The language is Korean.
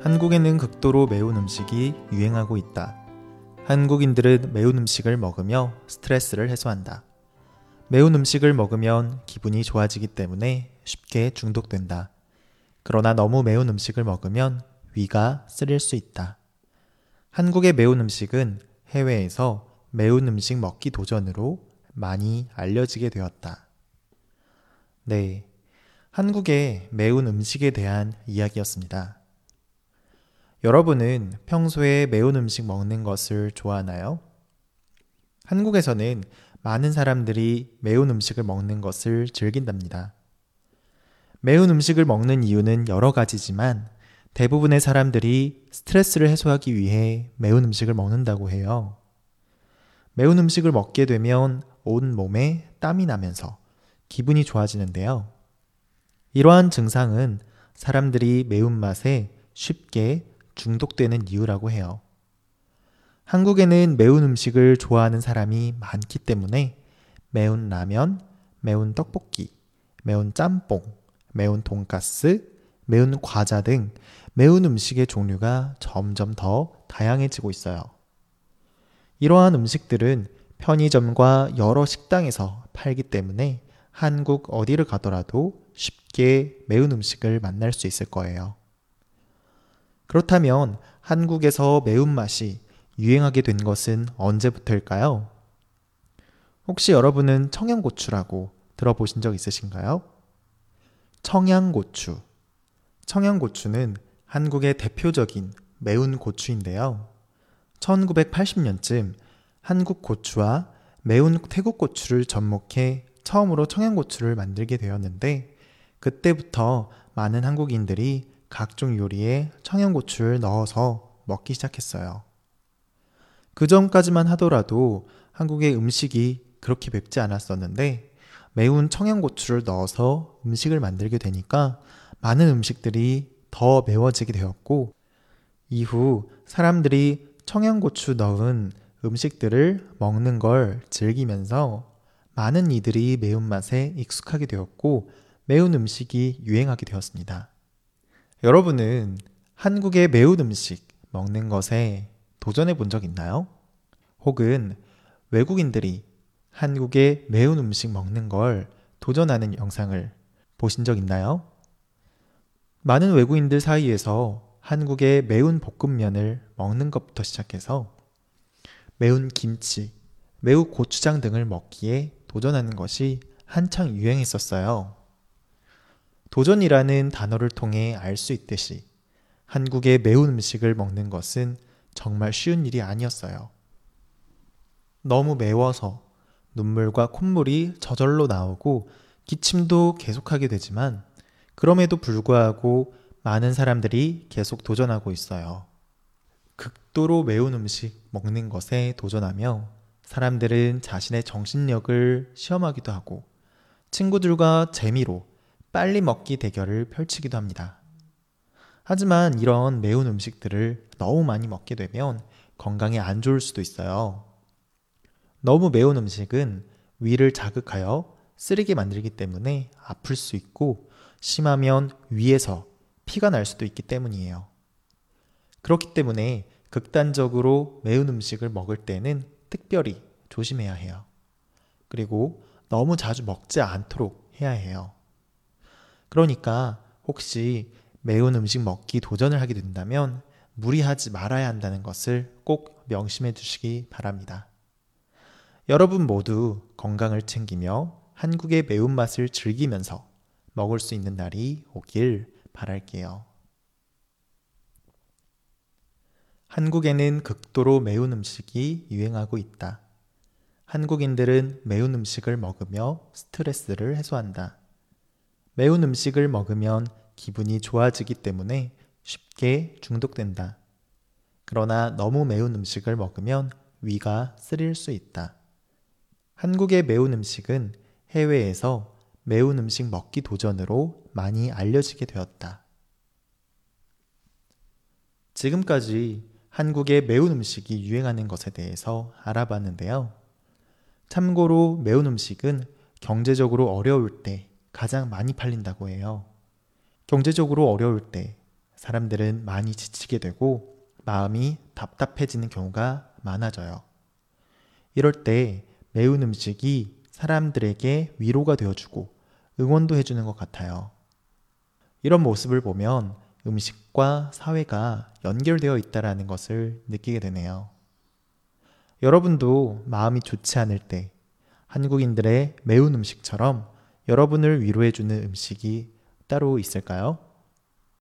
한국에는 극도로 매운 음식이 유행하고 있다. 한국인들은 매운 음식을 먹으며 스트레스를 해소한다. 매운 음식을 먹으면 기분이 좋아지기 때문에 쉽게 중독된다. 그러나 너무 매운 음식을 먹으면 위가 쓰릴 수 있다. 한국의 매운 음식은 해외에서 매운 음식 먹기 도전으로 많이 알려지게 되었다. 네. 한국의 매운 음식에 대한 이야기였습니다. 여러분은 평소에 매운 음식 먹는 것을 좋아하나요? 한국에서는 많은 사람들이 매운 음식을 먹는 것을 즐긴답니다. 매운 음식을 먹는 이유는 여러 가지지만 대부분의 사람들이 스트레스를 해소하기 위해 매운 음식을 먹는다고 해요. 매운 음식을 먹게 되면 온 몸에 땀이 나면서 기분이 좋아지는데요. 이러한 증상은 사람들이 매운맛에 쉽게 중독되는 이유라고 해요. 한국에는 매운 음식을 좋아하는 사람이 많기 때문에 매운 라면, 매운 떡볶이, 매운 짬뽕, 매운 돈가스, 매운 과자 등 매운 음식의 종류가 점점 더 다양해지고 있어요. 이러한 음식들은 편의점과 여러 식당에서 팔기 때문에 한국 어디를 가더라도 쉽게 매운 음식을 만날 수 있을 거예요. 그렇다면 한국에서 매운맛이 유행하게 된 것은 언제부터일까요? 혹시 여러분은 청양고추라고 들어보신 적 있으신가요? 청양고추. 청양고추는 한국의 대표적인 매운 고추인데요. 1980년쯤 한국 고추와 매운 태국 고추를 접목해 처음으로 청양고추를 만들게 되었는데 그때부터 많은 한국인들이 각종 요리에 청양고추를 넣어서 먹기 시작했어요. 그 전까지만 하더라도 한국의 음식이 그렇게 맵지 않았었는데 매운 청양고추를 넣어서 음식을 만들게 되니까 많은 음식들이 더 매워지게 되었고 이후 사람들이 청양고추 넣은 음식들을 먹는 걸 즐기면서 많은 이들이 매운맛에 익숙하게 되었고 매운 음식이 유행하게 되었습니다. 여러분은 한국의 매운 음식 먹는 것에 도전해 본 적 있나요? 혹은 외국인들이 한국의 매운 음식 먹는 걸 도전하는 영상을 보신 적 있나요? 많은 외국인들 사이에서 한국의 매운 볶음면을 먹는 것부터 시작해서 매운 김치, 매우 고추장 등을 먹기에 도전하는 것이 한창 유행했었어요. 도전이라는 단어를 통해 알 수 있듯이 한국의 매운 음식을 먹는 것은 정말 쉬운 일이 아니었어요. 너무 매워서 눈물과 콧물이 저절로 나오고 기침도 계속하게 되지만 그럼에도 불구하고 많은 사람들이 계속 도전하고 있어요. 극도로 매운 음식 먹는 것에 도전하며 사람들은 자신의 정신력을 시험하기도 하고 친구들과 재미로 빨리 먹기 대결을 펼치기도 합니다. 하지만 이런 매운 음식들을 너무 많이 먹게 되면 건강에 안 좋을 수도 있어요. 너무 매운 음식은 위를 자극하여 쓰리게 만들기 때문에 아플 수 있고 심하면 위에서 피가 날 수도 있기 때문이에요. 그렇기 때문에 극단적으로 매운 음식을 먹을 때는 특별히 조심해야 해요. 그리고 너무 자주 먹지 않도록 해야 해요. 그러니까 혹시 매운 음식 먹기 도전을 하게 된다면 무리하지 말아야 한다는 것을 꼭 명심해 주시기 바랍니다. 여러분 모두 건강을 챙기며 한국의 매운맛을 즐기면서 먹을 수 있는 날이 오길 바랄게요. 한국에는 극도로 매운 음식이 유행하고 있다. 한국인들은 매운 음식을 먹으며 스트레스를 해소한다. 매운 음식을 먹으면 기분이 좋아지기 때문에 쉽게 중독된다. 그러나 너무 매운 음식을 먹으면 위가 쓰릴 수 있다. 한국의 매운 음식은 해외에서 매운 음식 먹기 도전으로 많이 알려지게 되었다. 지금까지 한국의 매운 음식이 유행하는 것에 대해서 알아봤는데요. 참고로 매운 음식은 경제적으로 어려울 때 가장 많이 팔린다고 해요. 경제적으로 어려울 때 사람들은 많이 지치게 되고 마음이 답답해지는 경우가 많아져요. 이럴 때 매운 음식이 사람들에게 위로가 되어주고 응원도 해주는 것 같아요. 이런 모습을 보면 음식과 사회가 연결되어 있다라는 것을 느끼게 되네요. 여러분도 마음이 좋지 않을 때 한국인들의 매운 음식처럼 여러분을 위로해주는 음식이 따로 있을까요?